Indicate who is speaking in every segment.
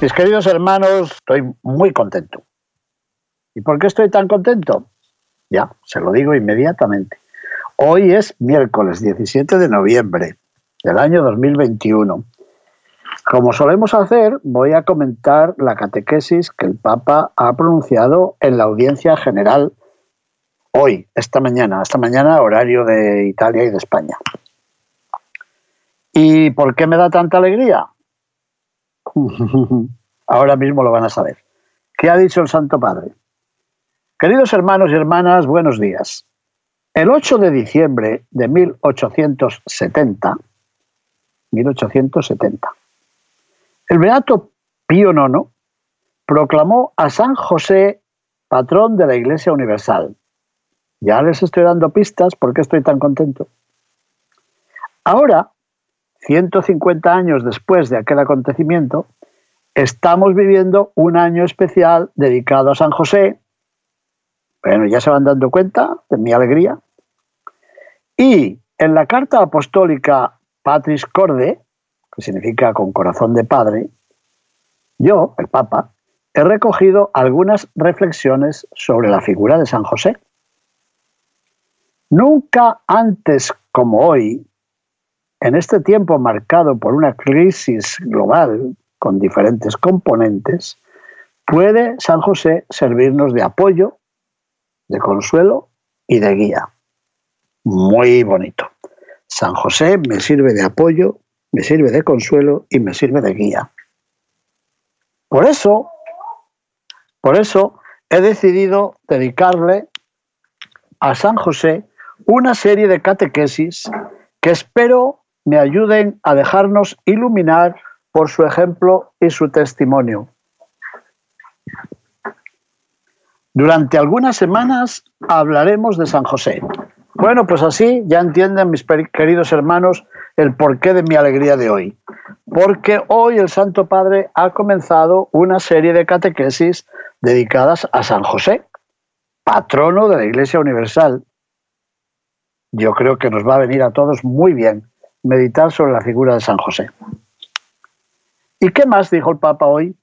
Speaker 1: Mis queridos hermanos, estoy muy contento. ¿Y por qué estoy tan contento? Ya, se lo digo inmediatamente. Hoy es miércoles 17 de noviembre del año 2021. Como solemos hacer, voy a comentar la catequesis que el Papa ha pronunciado en la audiencia general hoy, esta mañana, esta mañana horario de Italia y de España. ¿Y por qué me da tanta alegría? Ahora mismo lo van a saber. ¿Qué ha dicho el Santo Padre? Queridos hermanos y hermanas, buenos días. El 8 de diciembre de 1870, 1870. El beato Pío IX proclamó a San José patrón de la Iglesia Universal. Ya les estoy dando pistas porque estoy tan contento. Ahora, 150 años después de aquel acontecimiento, estamos viviendo un año especial dedicado a San José. Bueno, ya se van dando cuenta de mi alegría. Y en la carta apostólica Patris Corde, que significa con corazón de padre, yo, el Papa, he recogido algunas reflexiones sobre la figura de San José. Nunca antes como hoy, en este tiempo marcado por una crisis global con diferentes componentes, puede San José servirnos de apoyo, de consuelo y de guía. Muy bonito. San José me sirve de apoyo, me sirve de consuelo y me sirve de guía. Por eso, por eso he decidido dedicarle a San José una serie de catequesis que espero me ayuden a dejarnos iluminar por su ejemplo y su testimonio. Durante algunas semanas hablaremos de San José, bueno, pues así ya entienden mis queridos hermanos el porqué de mi alegría de hoy. Porque hoy el Santo Padre ha comenzado una serie de catequesis dedicadas a San José, patrono de la Iglesia Universal. Yo creo que nos va a venir a todos muy bien meditar sobre la figura de San José. ¿Y qué más dijo el Papa hoy?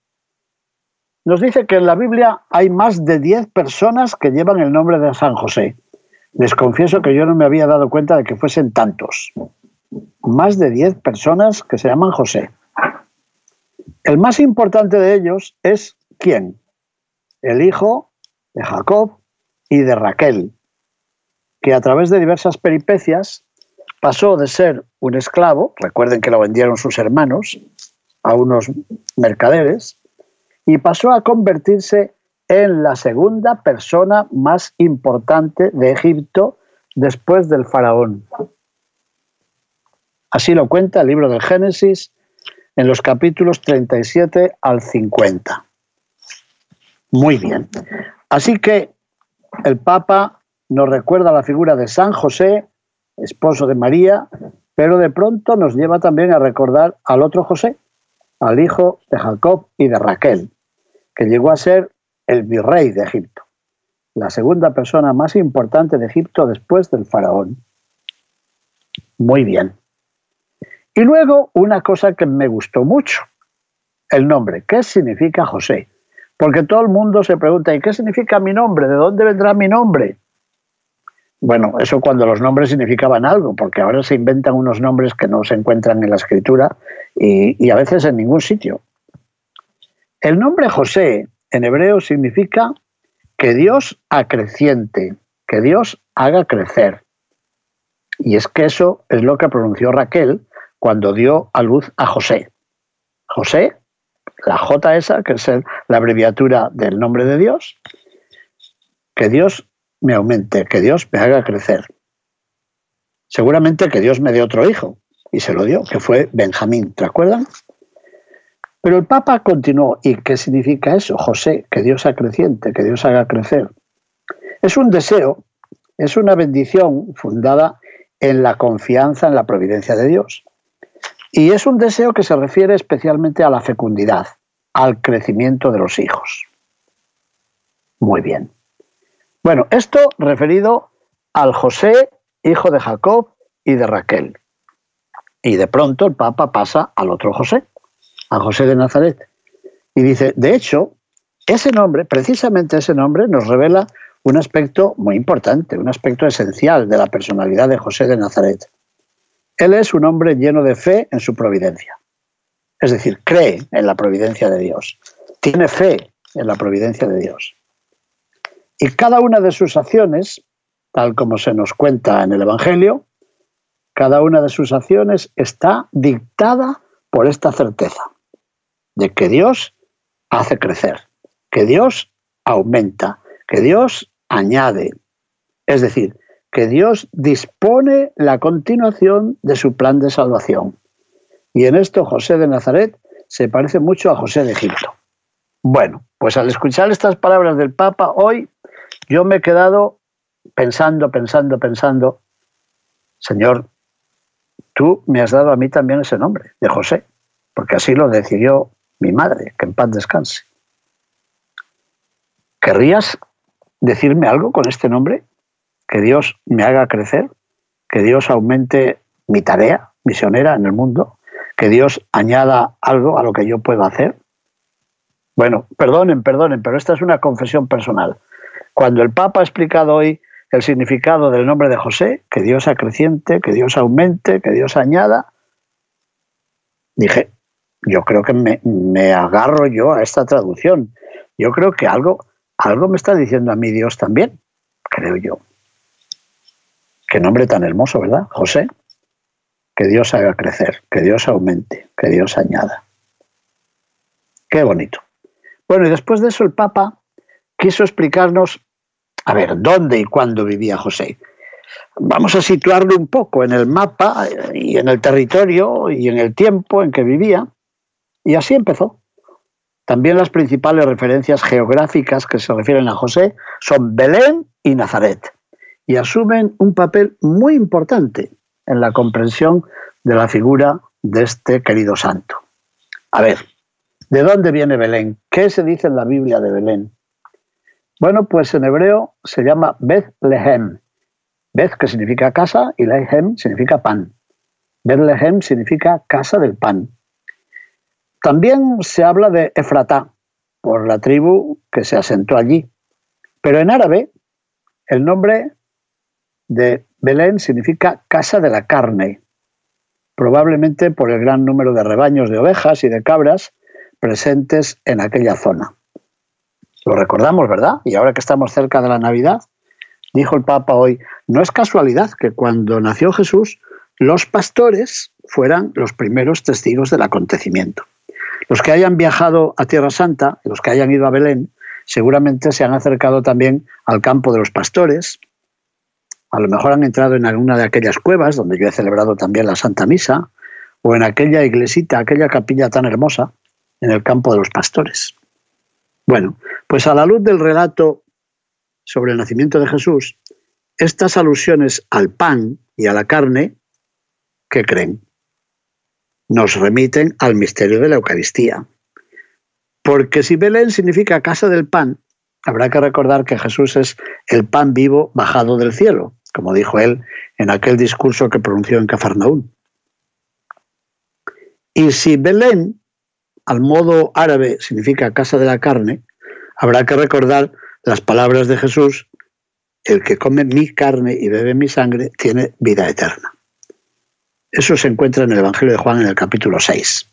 Speaker 1: Nos dice que en la Biblia hay más de 10 personas que llevan el nombre de San José. Les confieso que yo no me había dado cuenta de que fuesen tantos. Más de 10 personas que se llaman José. El más importante de ellos es ¿quién? El hijo de Jacob y de Raquel, que a través de diversas peripecias pasó de ser un esclavo, recuerden que lo vendieron sus hermanos a unos mercaderes, y pasó a convertirse en la segunda persona más importante de Egipto después del faraón. Así lo cuenta el libro del Génesis en los capítulos 37 al 50. Muy bien. Así que el Papa nos recuerda la figura de San José, esposo de María, pero de pronto nos lleva también a recordar al otro José, al hijo de Jacob y de Raquel, que llegó a ser el virrey de Egipto, la segunda persona más importante de Egipto después del faraón. Muy bien. Y luego una cosa que me gustó mucho, el nombre. ¿Qué significa José? Porque todo el mundo se pregunta, ¿y qué significa mi nombre? ¿De dónde vendrá mi nombre? Bueno, eso cuando los nombres significaban algo, porque ahora se inventan unos nombres que no se encuentran en la escritura y, a veces en ningún sitio. El nombre José en hebreo significa que Dios acreciente, que Dios haga crecer. Y es que eso es lo que pronunció Raquel cuando dio a luz a José. José, la J esa, que es la abreviatura del nombre de Dios, que Dios me aumente, que Dios me haga crecer. Seguramente que Dios me dé otro hijo, y se lo dio, que fue Benjamín, ¿te acuerdan? Pero el Papa continuó, ¿y qué significa eso? José, que Dios acreciente, que Dios haga crecer. Es un deseo, es una bendición fundada en la confianza en la providencia de Dios. Y es un deseo que se refiere especialmente a la fecundidad, al crecimiento de los hijos. Muy bien. Bueno, esto referido al José, hijo de Jacob y de Raquel. Y de pronto el Papa pasa al otro José, a José de Nazaret. Y dice, de hecho, ese nombre, precisamente ese nombre, nos revela un aspecto muy importante, un aspecto esencial de la personalidad de José de Nazaret. Él es un hombre lleno de fe en su providencia. Es decir, cree en la providencia de Dios. Tiene fe en la providencia de Dios. Y cada una de sus acciones, tal como se nos cuenta en el Evangelio, cada una de sus acciones está dictada por esta certeza de que Dios hace crecer, que Dios aumenta, que Dios añade. Es decir, que Dios dispone la continuación de su plan de salvación. Y en esto José de Nazaret se parece mucho a José de Egipto. Bueno, pues al escuchar estas palabras del Papa hoy, yo me he quedado pensando, pensando, pensando, Señor, tú me has dado a mí también ese nombre, de José, porque así lo decidió mi madre, que en paz descanse. ¿Querrías decirme algo con este nombre? Que Dios me haga crecer, que Dios aumente mi tarea misionera en el mundo, que Dios añada algo a lo que yo pueda hacer. Bueno, perdonen, perdonen, pero esta es una confesión personal. Cuando el Papa ha explicado hoy el significado del nombre de José, que Dios acreciente, que Dios aumente, que Dios añada, dije, yo creo que me, agarro yo a esta traducción. Yo creo que algo, algo me está diciendo a mí Dios también, creo yo. Qué nombre tan hermoso, ¿verdad? José. Que Dios haga crecer, que Dios aumente, que Dios añada. Qué bonito. Bueno, y después de eso el Papa quiso explicarnos, a ver, dónde y cuándo vivía José. Vamos a situarlo un poco en el mapa y en el territorio y en el tiempo en que vivía. Y así empezó. También las principales referencias geográficas que se refieren a José son Belén y Nazaret, y asumen un papel muy importante en la comprensión de la figura de este querido santo. A ver, ¿de dónde viene Belén? ¿Qué se dice en la Biblia de Belén? Bueno, pues en hebreo se llama Bethlehem. Beth que significa casa y Lehem significa pan. Bethlehem significa casa del pan. También se habla de Efratá, por la tribu que se asentó allí. Pero en árabe, el nombre de Belén significa casa de la carne, probablemente por el gran número de rebaños de ovejas y de cabras presentes en aquella zona. Lo recordamos, ¿verdad? Y ahora que estamos cerca de la Navidad, dijo el Papa hoy, no es casualidad que cuando nació Jesús, los pastores fueran los primeros testigos del acontecimiento. Los que hayan viajado a Tierra Santa, los que hayan ido a Belén, seguramente se han acercado también al campo de los pastores. A lo mejor han entrado en alguna de aquellas cuevas donde yo he celebrado también la Santa Misa, o en aquella iglesita, aquella capilla tan hermosa en el campo de los pastores. Bueno, pues a la luz del relato sobre el nacimiento de Jesús, estas alusiones al pan y a la carne, ¿qué creen? nos remiten al misterio de la Eucaristía. Porque si Belén significa casa del pan, habrá que recordar que Jesús es el pan vivo bajado del cielo, como dijo él en aquel discurso que pronunció en Cafarnaún. Y si Belén, al modo árabe, significa casa de la carne, habrá que recordar las palabras de Jesús, el que come mi carne y bebe mi sangre tiene vida eterna. Eso se encuentra en el Evangelio de Juan en el capítulo 6.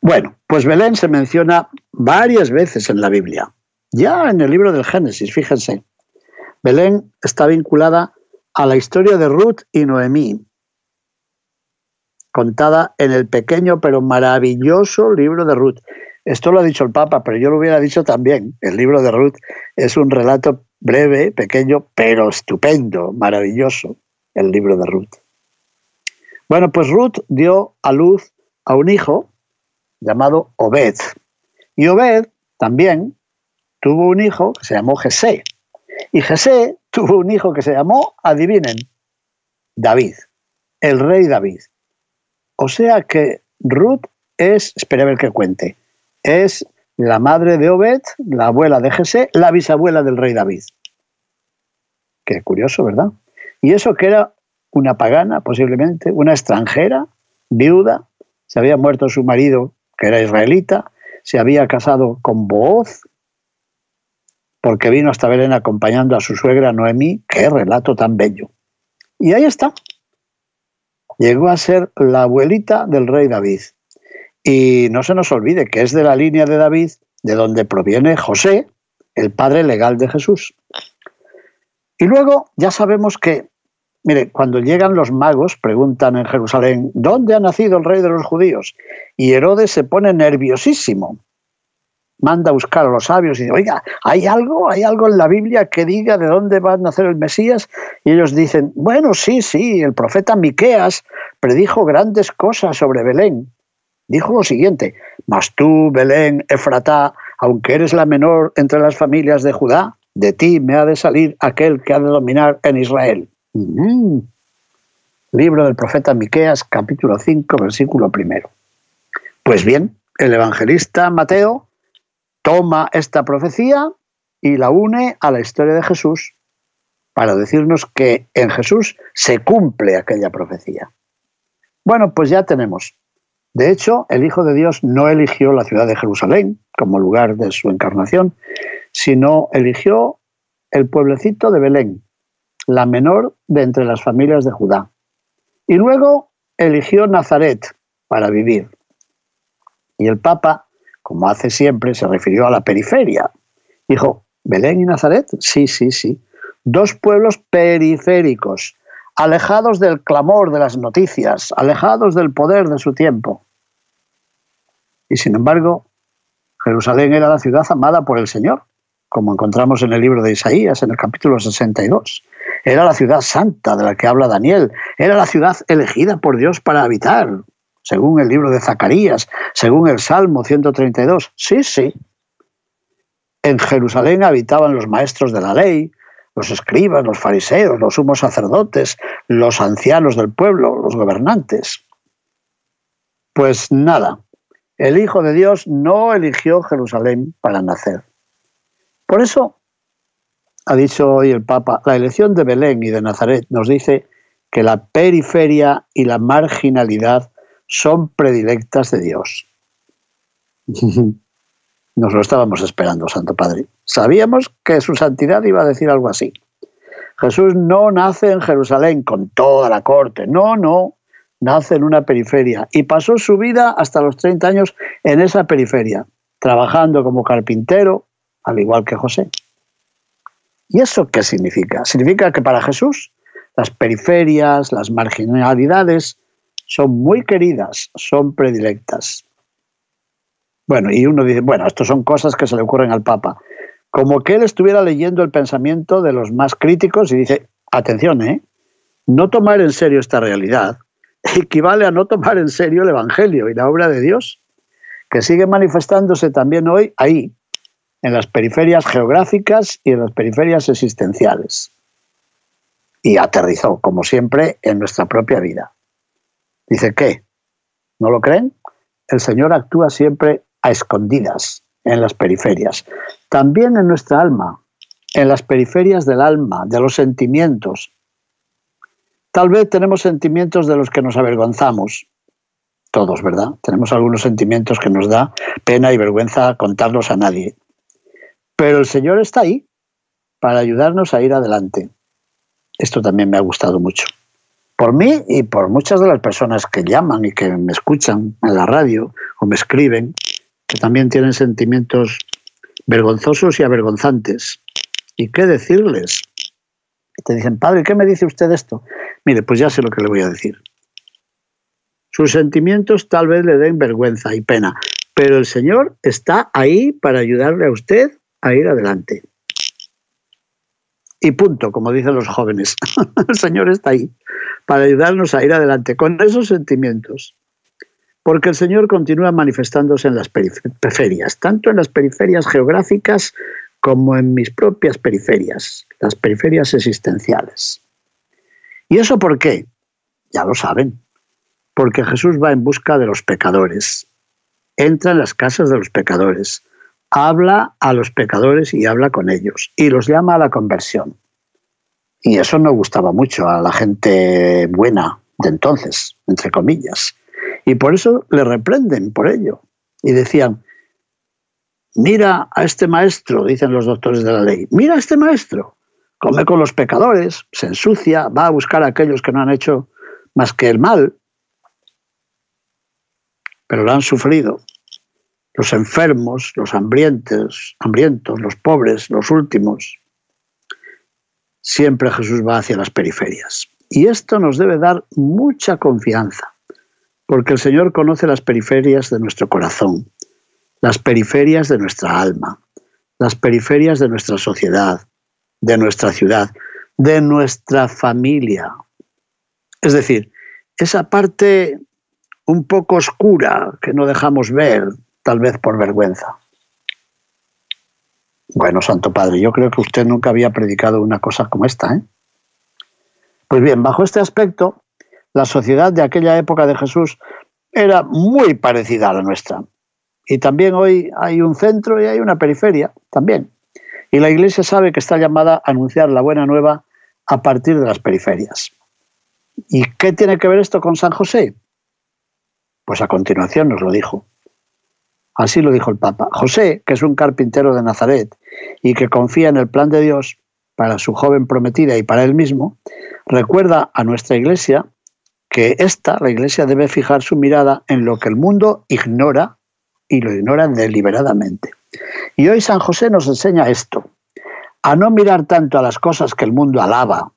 Speaker 1: Bueno, pues Belén se menciona varias veces en la Biblia. Ya en el libro del Génesis, fíjense. Belén está vinculada a la historia de Ruth y Noemí, contada en el pequeño pero maravilloso libro de Ruth. Esto lo ha dicho el Papa, pero yo lo hubiera dicho también. El libro de Ruth es un relato breve, pequeño, pero estupendo, maravilloso, el libro de Ruth. Bueno, pues Ruth dio a luz a un hijo llamado Obed. Y Obed también tuvo un hijo que se llamó Jesé. Y Jesé tuvo un hijo que se llamó, adivinen, David, el rey David. O sea que Ruth es, espera a ver qué cuente, es la madre de Obed, la abuela de Jesé, la bisabuela del rey David. Qué curioso, ¿verdad? Y eso que era una pagana, posiblemente, una extranjera, viuda, se había muerto su marido, que era israelita, se había casado con Booz, porque vino hasta Belén acompañando a su suegra Noemí. Qué relato tan bello. Y ahí está. Llegó a ser la abuelita del rey David. Y no se nos olvide que es de la línea de David de donde proviene José, el padre legal de Jesús. Y luego ya sabemos que, mire, cuando llegan los magos, preguntan en Jerusalén, ¿dónde ha nacido el rey de los judíos? Y Herodes se pone nerviosísimo manda a buscar a los sabios y dice, oiga, ¿hay algo? ¿Hay algo en la Biblia que diga de dónde va a nacer el Mesías? Y ellos dicen, bueno, sí, sí, el profeta Miqueas predijo grandes cosas sobre Belén. Dijo lo siguiente, mas tú, Belén, Efratá, aunque eres la menor entre las familias de Judá, de ti me ha de salir aquel que ha de dominar en Israel. Mm. Libro del profeta Miqueas, capítulo 5, versículo primero. Pues bien, el evangelista Mateo toma esta profecía y la une a la historia de Jesús para decirnos que en Jesús se cumple aquella profecía. Bueno, pues ya tenemos. De hecho, el Hijo de Dios no eligió la ciudad de Jerusalén como lugar de su encarnación, sino eligió el pueblecito de Belén, la menor de entre las familias de Judá. Y luego eligió Nazaret para vivir. Y el Papa como hace siempre, se refirió a la periferia. Dijo, ¿Belén y Nazaret? Sí, sí, sí. Dos pueblos periféricos, alejados del clamor de las noticias, alejados del poder de su tiempo. Y sin embargo, Jerusalén era la ciudad amada por el Señor, como encontramos en el libro de Isaías, en el capítulo 62. Era la ciudad santa de la que habla Daniel, era la ciudad elegida por Dios para habitar, según el libro de Zacarías, según el Salmo 132. Sí, sí. En Jerusalén habitaban los maestros de la ley, los escribas, los fariseos, los sumos sacerdotes, los ancianos del pueblo, los gobernantes. Pues nada, el Hijo de Dios no eligió Jerusalén para nacer. Por eso, ha dicho hoy el Papa, la elección de Belén y de Nazaret nos dice que la periferia y la marginalidad son predilectas de Dios. Nos lo estábamos esperando, Santo Padre. Sabíamos que su santidad iba a decir algo así. Jesús no nace en Jerusalén con toda la corte, no, no, nace en una periferia y pasó su vida hasta los 30 años en esa periferia, trabajando como carpintero, al igual que José. ¿Y eso qué significa? Significa que para Jesús las periferias, las marginalidades, son muy queridas, son predilectas. Bueno, y uno dice, bueno, esto son cosas que se le ocurren al Papa. Como que él estuviera leyendo el pensamiento de los más críticos y dice, atención, ¿eh? No tomar en serio esta realidad equivale a no tomar en serio el Evangelio y la obra de Dios, que sigue manifestándose también hoy ahí, en las periferias geográficas y en las periferias existenciales. Y aterrizó, como siempre, en nuestra propia vida. Dice, ¿qué? ¿No lo creen? El Señor actúa siempre a escondidas, en las periferias. También en nuestra alma, en las periferias del alma, de los sentimientos. Tal vez tenemos sentimientos de los que nos avergonzamos. Todos, ¿verdad? Tenemos algunos sentimientos que nos da pena y vergüenza contarlos a nadie. Pero el Señor está ahí para ayudarnos a ir adelante. Esto también me ha gustado mucho por mí y por muchas de las personas que llaman y que me escuchan en la radio o me escriben, que también tienen sentimientos vergonzosos y avergonzantes. ¿Y qué decirles? te dicen, padre, ¿qué me dice usted esto? Mire, pues ya sé lo que le voy a decir. Sus sentimientos tal vez le den vergüenza y pena, pero el Señor está ahí para ayudarle a usted a ir adelante. Y punto, como dicen los jóvenes. el Señor está ahí para ayudarnos a ir adelante con esos sentimientos. Porque el Señor continúa manifestándose en las periferias, tanto en las periferias geográficas como en mis propias periferias, las periferias existenciales. ¿Y eso por qué? Ya lo saben, porque Jesús va en busca de los pecadores, entra en las casas de los pecadores, habla a los pecadores y habla con ellos, y los llama a la conversión. Y eso no gustaba mucho a la gente buena de entonces, entre comillas. Y por eso le reprenden por ello. Y decían, mira a este maestro, dicen los doctores de la ley, mira a este maestro, come con los pecadores, se ensucia, va a buscar a aquellos que no han hecho más que el mal, pero lo han sufrido. Los enfermos, los hambrientos, hambrientos, los pobres, los últimos. Siempre Jesús va hacia las periferias. Y esto nos debe dar mucha confianza, porque el Señor conoce las periferias de nuestro corazón, las periferias de nuestra alma, las periferias de nuestra sociedad, de nuestra ciudad, de nuestra familia. Es decir, esa parte un poco oscura que no dejamos ver, tal vez por vergüenza. Bueno, Santo Padre, yo creo que usted nunca había predicado una cosa como esta. ¿eh? Pues bien, bajo este aspecto, la sociedad de aquella época de Jesús era muy parecida a la nuestra. Y también hoy hay un centro y hay una periferia, también. Y la Iglesia sabe que está llamada a anunciar la buena nueva a partir de las periferias. ¿Y qué tiene que ver esto con San José? Pues a continuación nos lo dijo. Así lo dijo el Papa. José, que es un carpintero de Nazaret y que confía en el plan de Dios para su joven prometida y para él mismo, recuerda a nuestra Iglesia que esta, la Iglesia, debe fijar su mirada en lo que el mundo ignora y lo ignoran deliberadamente. Y hoy San José nos enseña esto, a no mirar tanto a las cosas que el mundo alaba,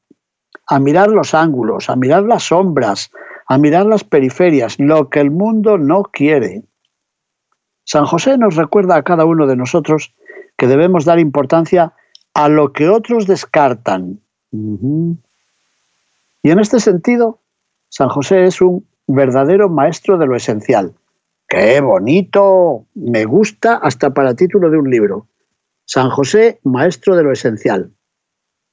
Speaker 1: a mirar los ángulos, a mirar las sombras, a mirar las periferias, lo que el mundo no quiere. San José nos recuerda a cada uno de nosotros que debemos dar importancia a lo que otros descartan. Y en este sentido, San José es un verdadero maestro de lo esencial, ¡Qué bonito! Me gusta hasta para título de un libro. San José, maestro de lo esencial.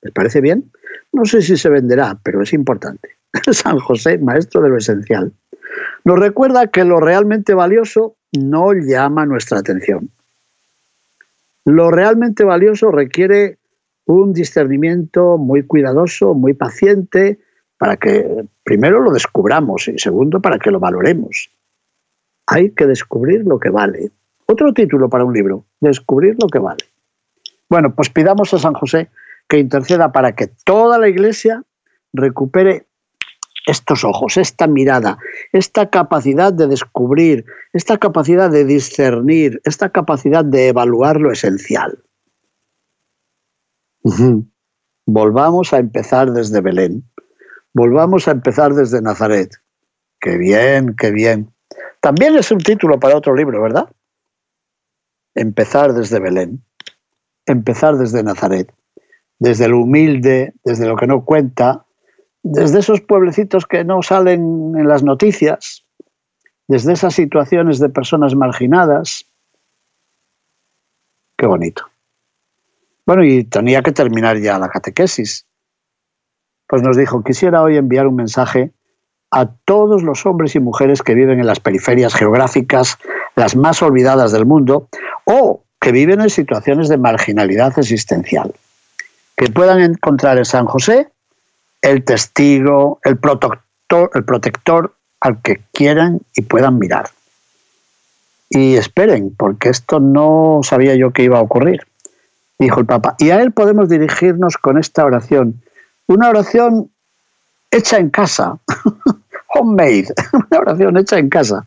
Speaker 1: ¿Les parece bien? No sé si se venderá, pero es importante. San José, maestro de lo esencial. Nos recuerda que lo realmente valioso no llama nuestra atención. Lo realmente valioso requiere un discernimiento muy cuidadoso, muy paciente, para que primero lo descubramos y segundo para que lo valoremos hay que descubrir lo que vale. Otro título para un libro, descubrir lo que vale. Bueno, pues pidamos a San José que interceda para que toda la iglesia recupere estos ojos, esta mirada, esta capacidad de descubrir, esta capacidad de discernir, esta capacidad de evaluar lo esencial. Volvamos a empezar desde Belén. Volvamos a empezar desde Nazaret. Qué bien, qué bien. También es un título para otro libro, ¿verdad? Empezar desde Belén, empezar desde Nazaret, desde lo humilde, desde lo que no cuenta, desde esos pueblecitos que no salen en las noticias, desde esas situaciones de personas marginadas. Qué bonito. Bueno, y tenía que terminar ya la catequesis. Pues nos dijo, quisiera hoy enviar un mensaje a todos los hombres y mujeres que viven en las periferias geográficas, las más olvidadas del mundo, o que viven en situaciones de marginalidad existencial, que puedan encontrar en San José el testigo, el protector, el protector al que quieran y puedan mirar. Y esperen, porque esto no sabía yo que iba a ocurrir, dijo el Papa. Y a él podemos dirigirnos con esta oración, una oración hecha en casa, homemade, una oración hecha en casa,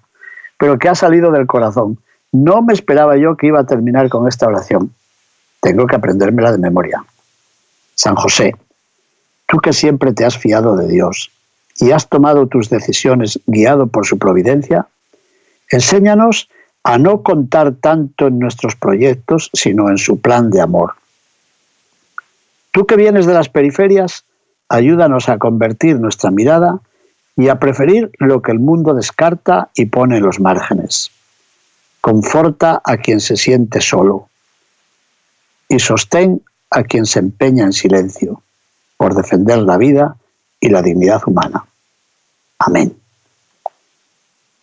Speaker 1: pero que ha salido del corazón. No me esperaba yo que iba a terminar con esta oración. Tengo que aprendérmela de memoria. San José, tú que siempre te has fiado de Dios y has tomado tus decisiones guiado por su providencia, enséñanos a no contar tanto en nuestros proyectos, sino en su plan de amor. Tú que vienes de las periferias, ayúdanos a convertir nuestra mirada y a preferir lo que el mundo descarta y pone en los márgenes. Conforta a quien se siente solo y sostén a quien se empeña en silencio por defender la vida y la dignidad humana. Amén.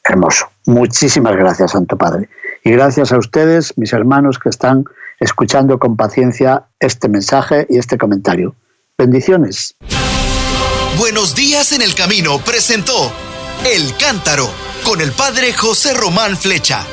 Speaker 1: Hermoso. Muchísimas gracias, Santo Padre. Y gracias a ustedes, mis hermanos, que están escuchando con paciencia este mensaje y este comentario. Bendiciones.
Speaker 2: Buenos días en el camino presentó El Cántaro con el Padre José Román Flecha.